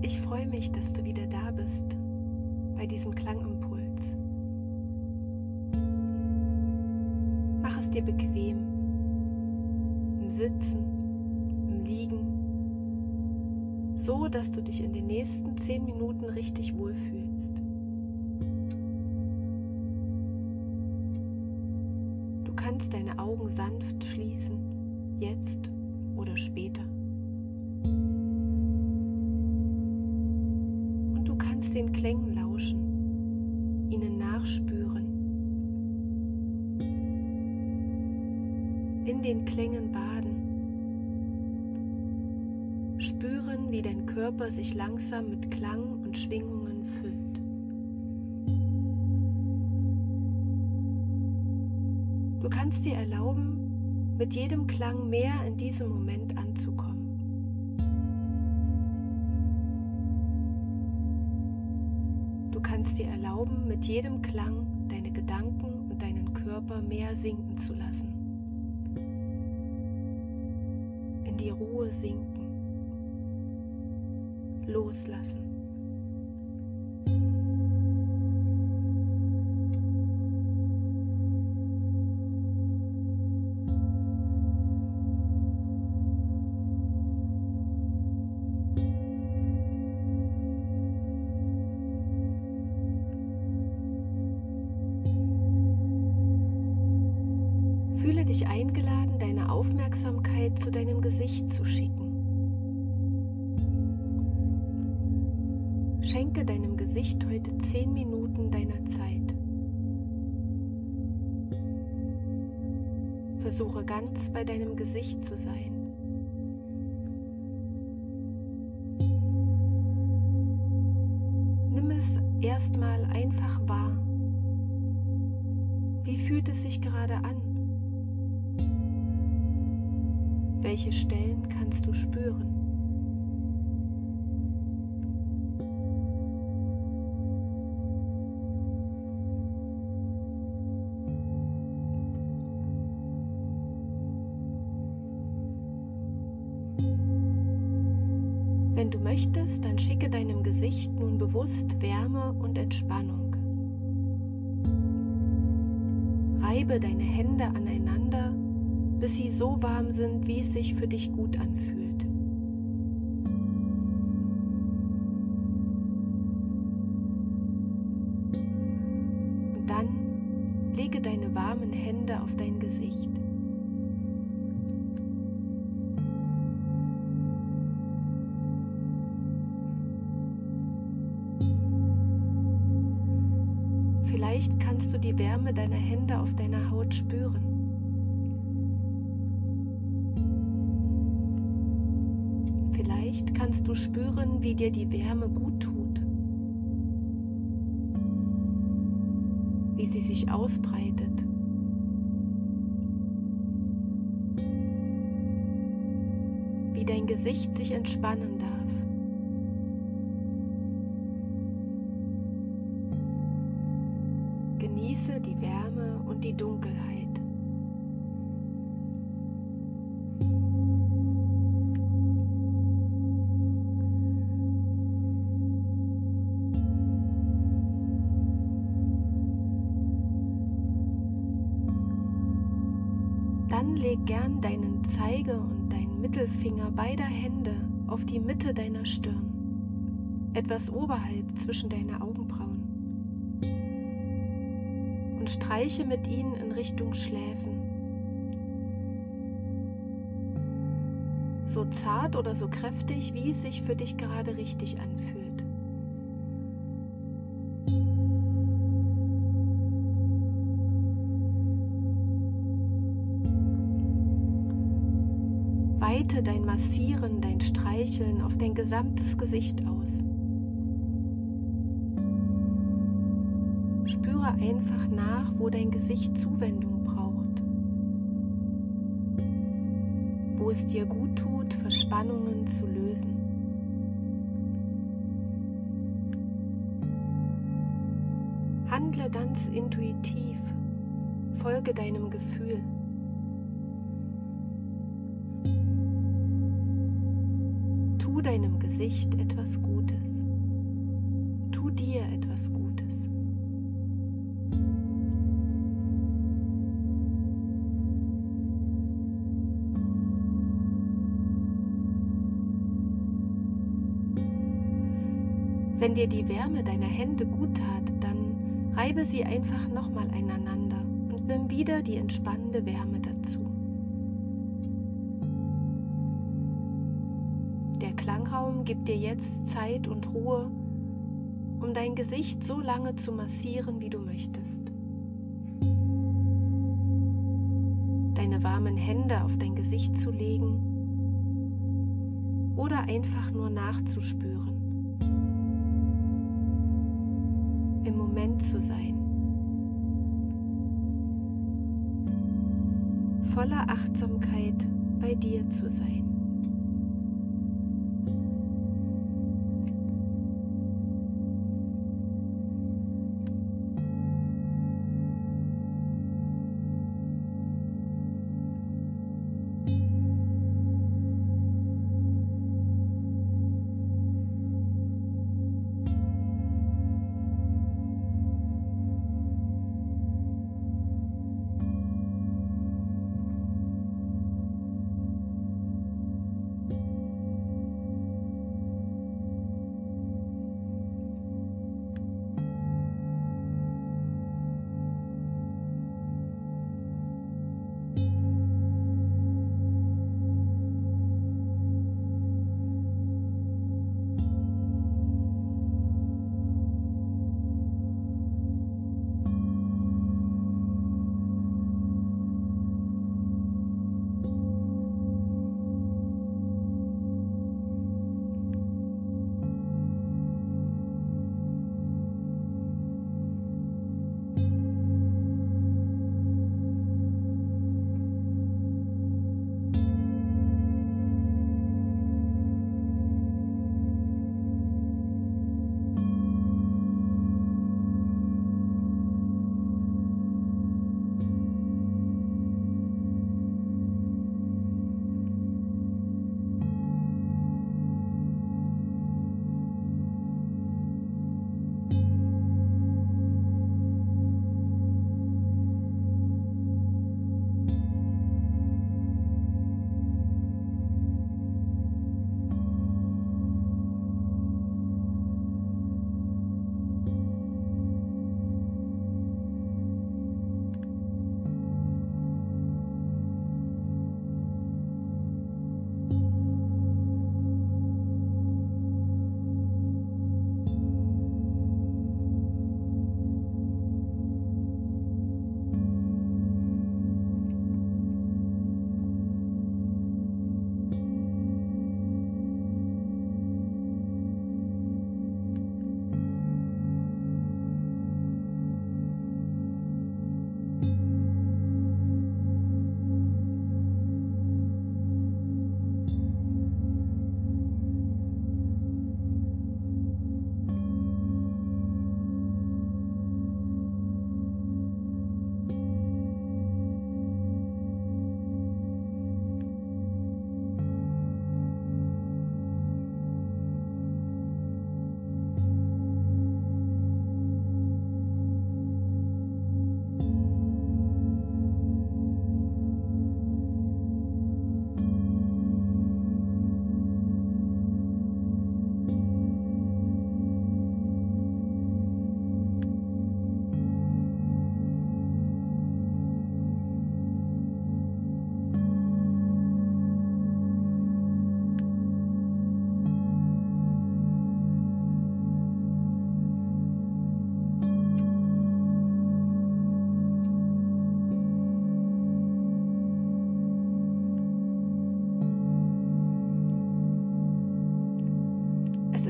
Ich freue mich, dass du wieder da bist bei diesem Klangimpuls. Mach es dir bequem, im Sitzen, im Liegen, so dass du dich in den nächsten zehn Minuten richtig wohlfühlst. Du kannst deine Augen sanft schließen, jetzt oder später. Den Klängen lauschen, ihnen nachspüren, in den Klängen baden, spüren, wie dein Körper sich langsam mit Klang und Schwingungen füllt. Du kannst dir erlauben, mit jedem Klang mehr in diesem Moment anzukommen. Mit jedem Klang deine Gedanken und deinen Körper mehr sinken zu lassen. In die Ruhe sinken. Loslassen. Fühle dich eingeladen, deine Aufmerksamkeit zu deinem Gesicht zu schicken. Schenke deinem Gesicht heute zehn Minuten deiner Zeit. Versuche ganz bei deinem Gesicht zu sein. Nimm es erstmal einfach wahr. Wie fühlt es sich gerade an? Welche Stellen kannst du spüren? Wenn du möchtest, dann schicke deinem Gesicht nun bewusst Wärme und Entspannung. Reibe deine Hände aneinander bis sie so warm sind, wie es sich für dich gut anfühlt. Und dann lege deine warmen Hände auf dein Gesicht. Vielleicht kannst du die Wärme deiner Hände auf deiner Haut spüren. Kannst du spüren, wie dir die Wärme gut tut, wie sie sich ausbreitet. wie dein Gesicht sich entspannen darf. Genieße die Wärme leg gern deinen Zeige und deinen Mittelfinger beider Hände auf die Mitte deiner Stirn, etwas oberhalb zwischen deine Augenbrauen und streiche mit ihnen in Richtung Schläfen. So zart oder so kräftig, wie es sich für dich gerade richtig anfühlt. Weite dein Massieren, dein Streicheln auf dein gesamtes Gesicht aus. Spüre einfach nach, wo dein Gesicht Zuwendung braucht. Wo es dir gut tut, Verspannungen zu lösen. Handle ganz intuitiv, folge deinem Gefühl. Deinem Gesicht etwas Gutes. Tu dir etwas Gutes. Wenn dir die Wärme deiner Hände gut tat, dann reibe sie einfach nochmal einander und nimm wieder die entspannende Wärme dazu. Klangraum gibt dir jetzt Zeit und Ruhe, um dein Gesicht so lange zu massieren, wie du möchtest. Deine warmen Hände auf dein Gesicht zu legen oder einfach nur nachzuspüren. Im Moment zu sein. Voller Achtsamkeit bei dir zu sein.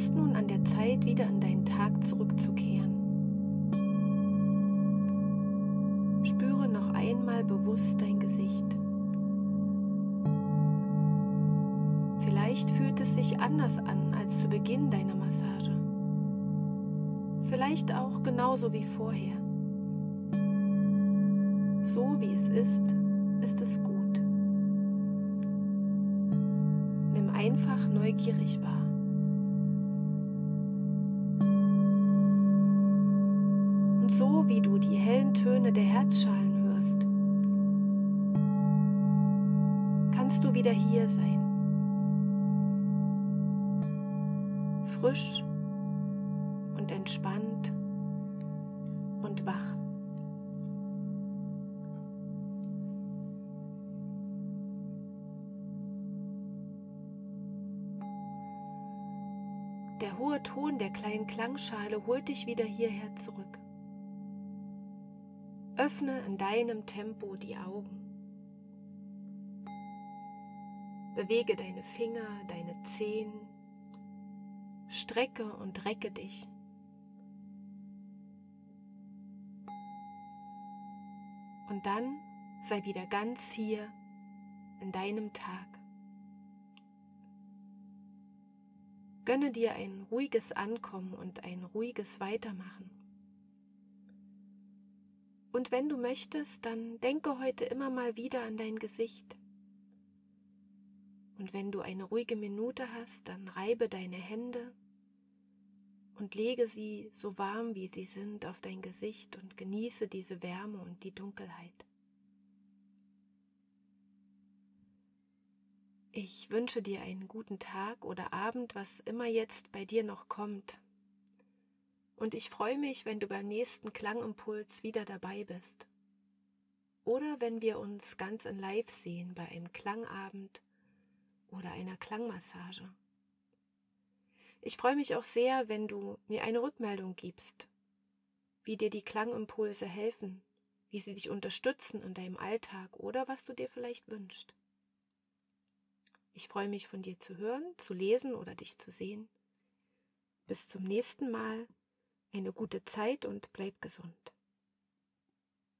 Ist nun an der Zeit, wieder in deinen Tag zurückzukehren. Spüre noch einmal bewusst dein Gesicht. Vielleicht fühlt es sich anders an als zu Beginn deiner Massage. Vielleicht auch genauso wie vorher. So wie es ist, ist es gut. Nimm einfach neugierig war. Töne der Herzschalen hörst, kannst du wieder hier sein. Frisch und entspannt und wach. Der hohe Ton der kleinen Klangschale holt dich wieder hierher zurück. Öffne in deinem Tempo die Augen. Bewege deine Finger, deine Zehen. Strecke und recke dich. Und dann sei wieder ganz hier in deinem Tag. Gönne dir ein ruhiges Ankommen und ein ruhiges Weitermachen. Und wenn du möchtest, dann denke heute immer mal wieder an dein Gesicht. Und wenn du eine ruhige Minute hast, dann reibe deine Hände und lege sie so warm wie sie sind auf dein Gesicht und genieße diese Wärme und die Dunkelheit. Ich wünsche dir einen guten Tag oder Abend, was immer jetzt bei dir noch kommt. Und ich freue mich, wenn du beim nächsten Klangimpuls wieder dabei bist. Oder wenn wir uns ganz in Live sehen bei einem Klangabend oder einer Klangmassage. Ich freue mich auch sehr, wenn du mir eine Rückmeldung gibst, wie dir die Klangimpulse helfen, wie sie dich unterstützen in deinem Alltag oder was du dir vielleicht wünschst. Ich freue mich von dir zu hören, zu lesen oder dich zu sehen. Bis zum nächsten Mal. Eine gute Zeit und bleib gesund.